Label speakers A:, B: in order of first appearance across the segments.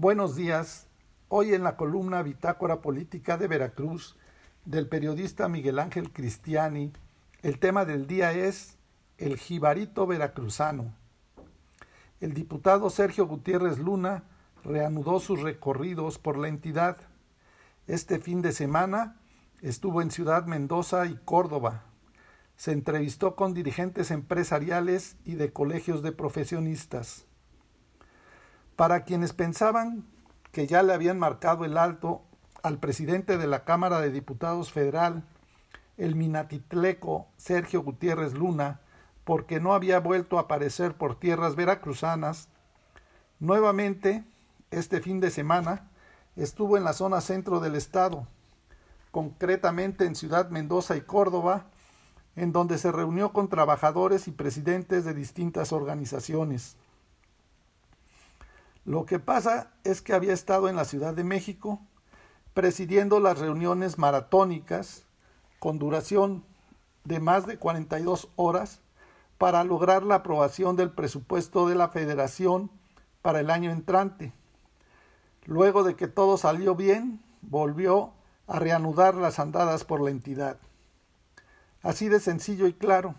A: Buenos días. Hoy en la columna Bitácora Política de Veracruz del periodista Miguel Ángel Cristiani, el tema del día es el jibarito veracruzano. El diputado Sergio Gutiérrez Luna reanudó sus recorridos por la entidad. Este fin de semana estuvo en Ciudad Mendoza y Córdoba. Se entrevistó con dirigentes empresariales y de colegios de profesionistas. Para quienes pensaban que ya le habían marcado el alto al presidente de la Cámara de Diputados Federal, el minatitleco Sergio Gutiérrez Luna, porque no había vuelto a aparecer por tierras veracruzanas, nuevamente, este fin de semana, estuvo en la zona centro del estado, concretamente en Ciudad Mendoza y Córdoba, en donde se reunió con trabajadores y presidentes de distintas organizaciones. Lo que pasa es que había estado en la Ciudad de México presidiendo las reuniones maratónicas con duración de más de 42 horas para lograr la aprobación del presupuesto de la Federación para el año entrante. Luego de que todo salió bien, volvió a reanudar las andadas por la entidad. Así de sencillo y claro.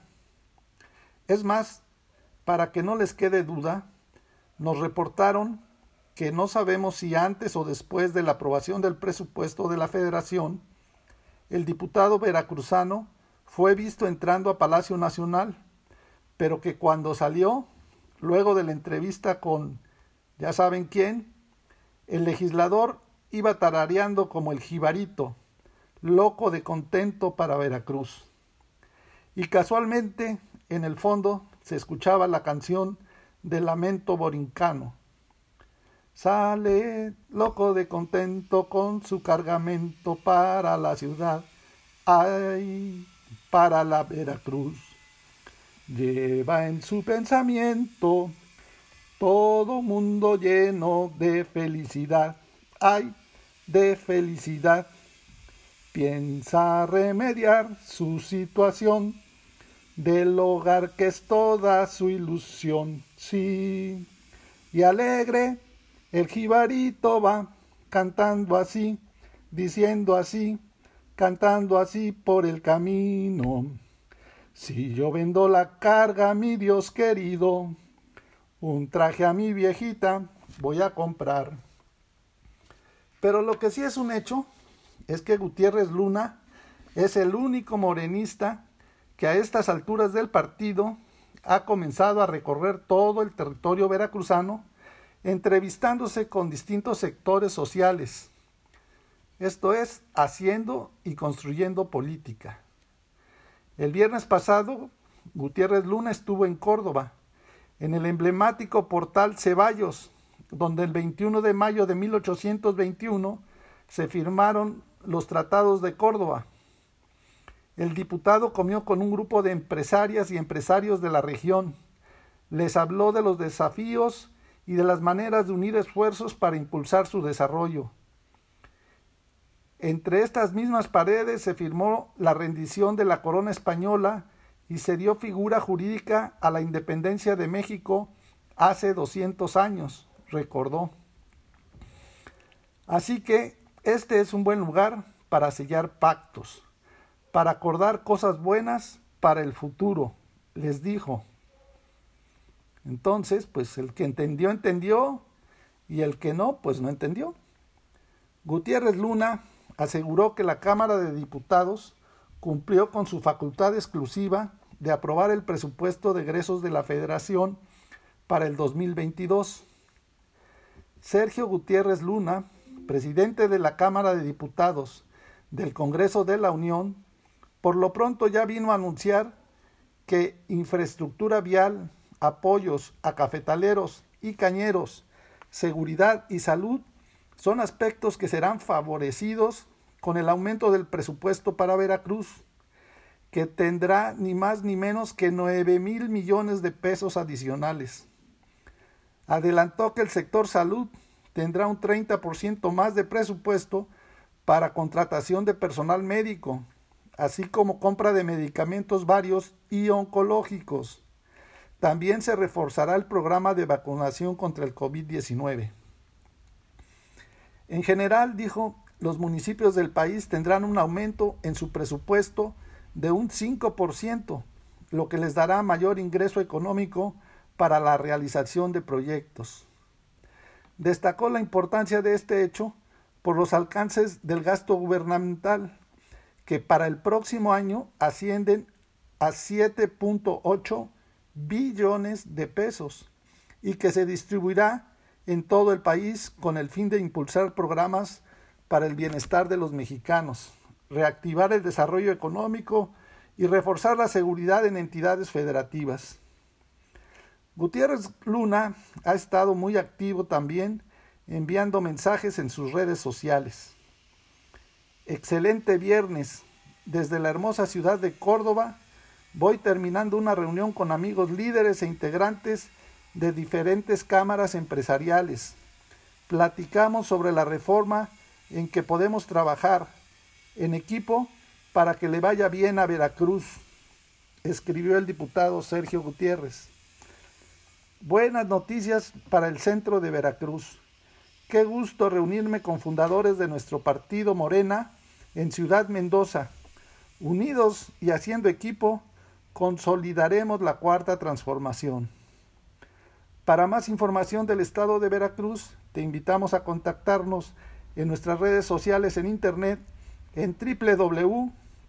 A: Es más, para que no les quede duda, nos reportaron que no sabemos si antes o después de la aprobación del presupuesto de la Federación, el diputado veracruzano fue visto entrando a Palacio Nacional, pero que cuando salió, luego de la entrevista con ya saben quién, el legislador iba tarareando como el jibarito, loco de contento para Veracruz. Y casualmente, en el fondo, se escuchaba la canción de lamento borincano. Sale loco de contento con su cargamento para la ciudad, ay, para la Veracruz. Lleva en su pensamiento todo mundo lleno de felicidad, ay, de felicidad. Piensa remediar su situación del hogar que es toda su ilusión, sí. Y alegre el jibarito va cantando así, diciendo así, cantando así por el camino. Si yo vendo la carga, mi Dios querido, un traje a mi viejita voy a comprar. Pero lo que sí es un hecho es que Gutiérrez Luna es el único morenista que a estas alturas del partido ha comenzado a recorrer todo el territorio veracruzano, entrevistándose con distintos sectores sociales. Esto es, haciendo y construyendo política. El viernes pasado, Gutiérrez Luna estuvo en Córdoba, en el emblemático portal Ceballos, donde el 21 de mayo de 1821 se firmaron los tratados de Córdoba, el diputado comió con un grupo de empresarias y empresarios de la región. Les habló de los desafíos y de las maneras de unir esfuerzos para impulsar su desarrollo. Entre estas mismas paredes se firmó la rendición de la corona española y se dio figura jurídica a la independencia de México hace 200 años, recordó. Así que este es un buen lugar para sellar pactos para acordar cosas buenas para el futuro, les dijo. Entonces, pues el que entendió, entendió, y el que no, pues no entendió. Gutiérrez Luna aseguró que la Cámara de Diputados cumplió con su facultad exclusiva de aprobar el presupuesto de egresos de la Federación para el 2022. Sergio Gutiérrez Luna, presidente de la Cámara de Diputados del Congreso de la Unión, por lo pronto ya vino a anunciar que infraestructura vial, apoyos a cafetaleros y cañeros, seguridad y salud son aspectos que serán favorecidos con el aumento del presupuesto para Veracruz, que tendrá ni más ni menos que 9 mil millones de pesos adicionales. Adelantó que el sector salud tendrá un 30% más de presupuesto para contratación de personal médico, así como compra de medicamentos varios y oncológicos. También se reforzará el programa de vacunación contra el COVID-19. En general, dijo, los municipios del país tendrán un aumento en su presupuesto de un 5%, lo que les dará mayor ingreso económico para la realización de proyectos. Destacó la importancia de este hecho por los alcances del gasto gubernamental, que para el próximo año ascienden a 7.8 billones de pesos y que se distribuirá en todo el país con el fin de impulsar programas para el bienestar de los mexicanos, reactivar el desarrollo económico y reforzar la seguridad en entidades federativas. Gutiérrez Luna ha estado muy activo también enviando mensajes en sus redes sociales. Excelente viernes. Desde la hermosa ciudad de Córdoba voy terminando una reunión con amigos líderes e integrantes de diferentes cámaras empresariales. Platicamos sobre la reforma en que podemos trabajar en equipo para que le vaya bien a Veracruz, escribió el diputado Sergio Gutiérrez. Buenas noticias para el centro de Veracruz. Qué gusto reunirme con fundadores de nuestro partido Morena en Ciudad Mendoza. Unidos y haciendo equipo, consolidaremos la cuarta transformación. Para más información del estado de Veracruz, te invitamos a contactarnos en nuestras redes sociales en internet en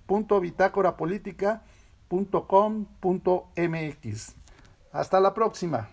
A: www.bitácorapolítica.com.mx. Hasta la próxima.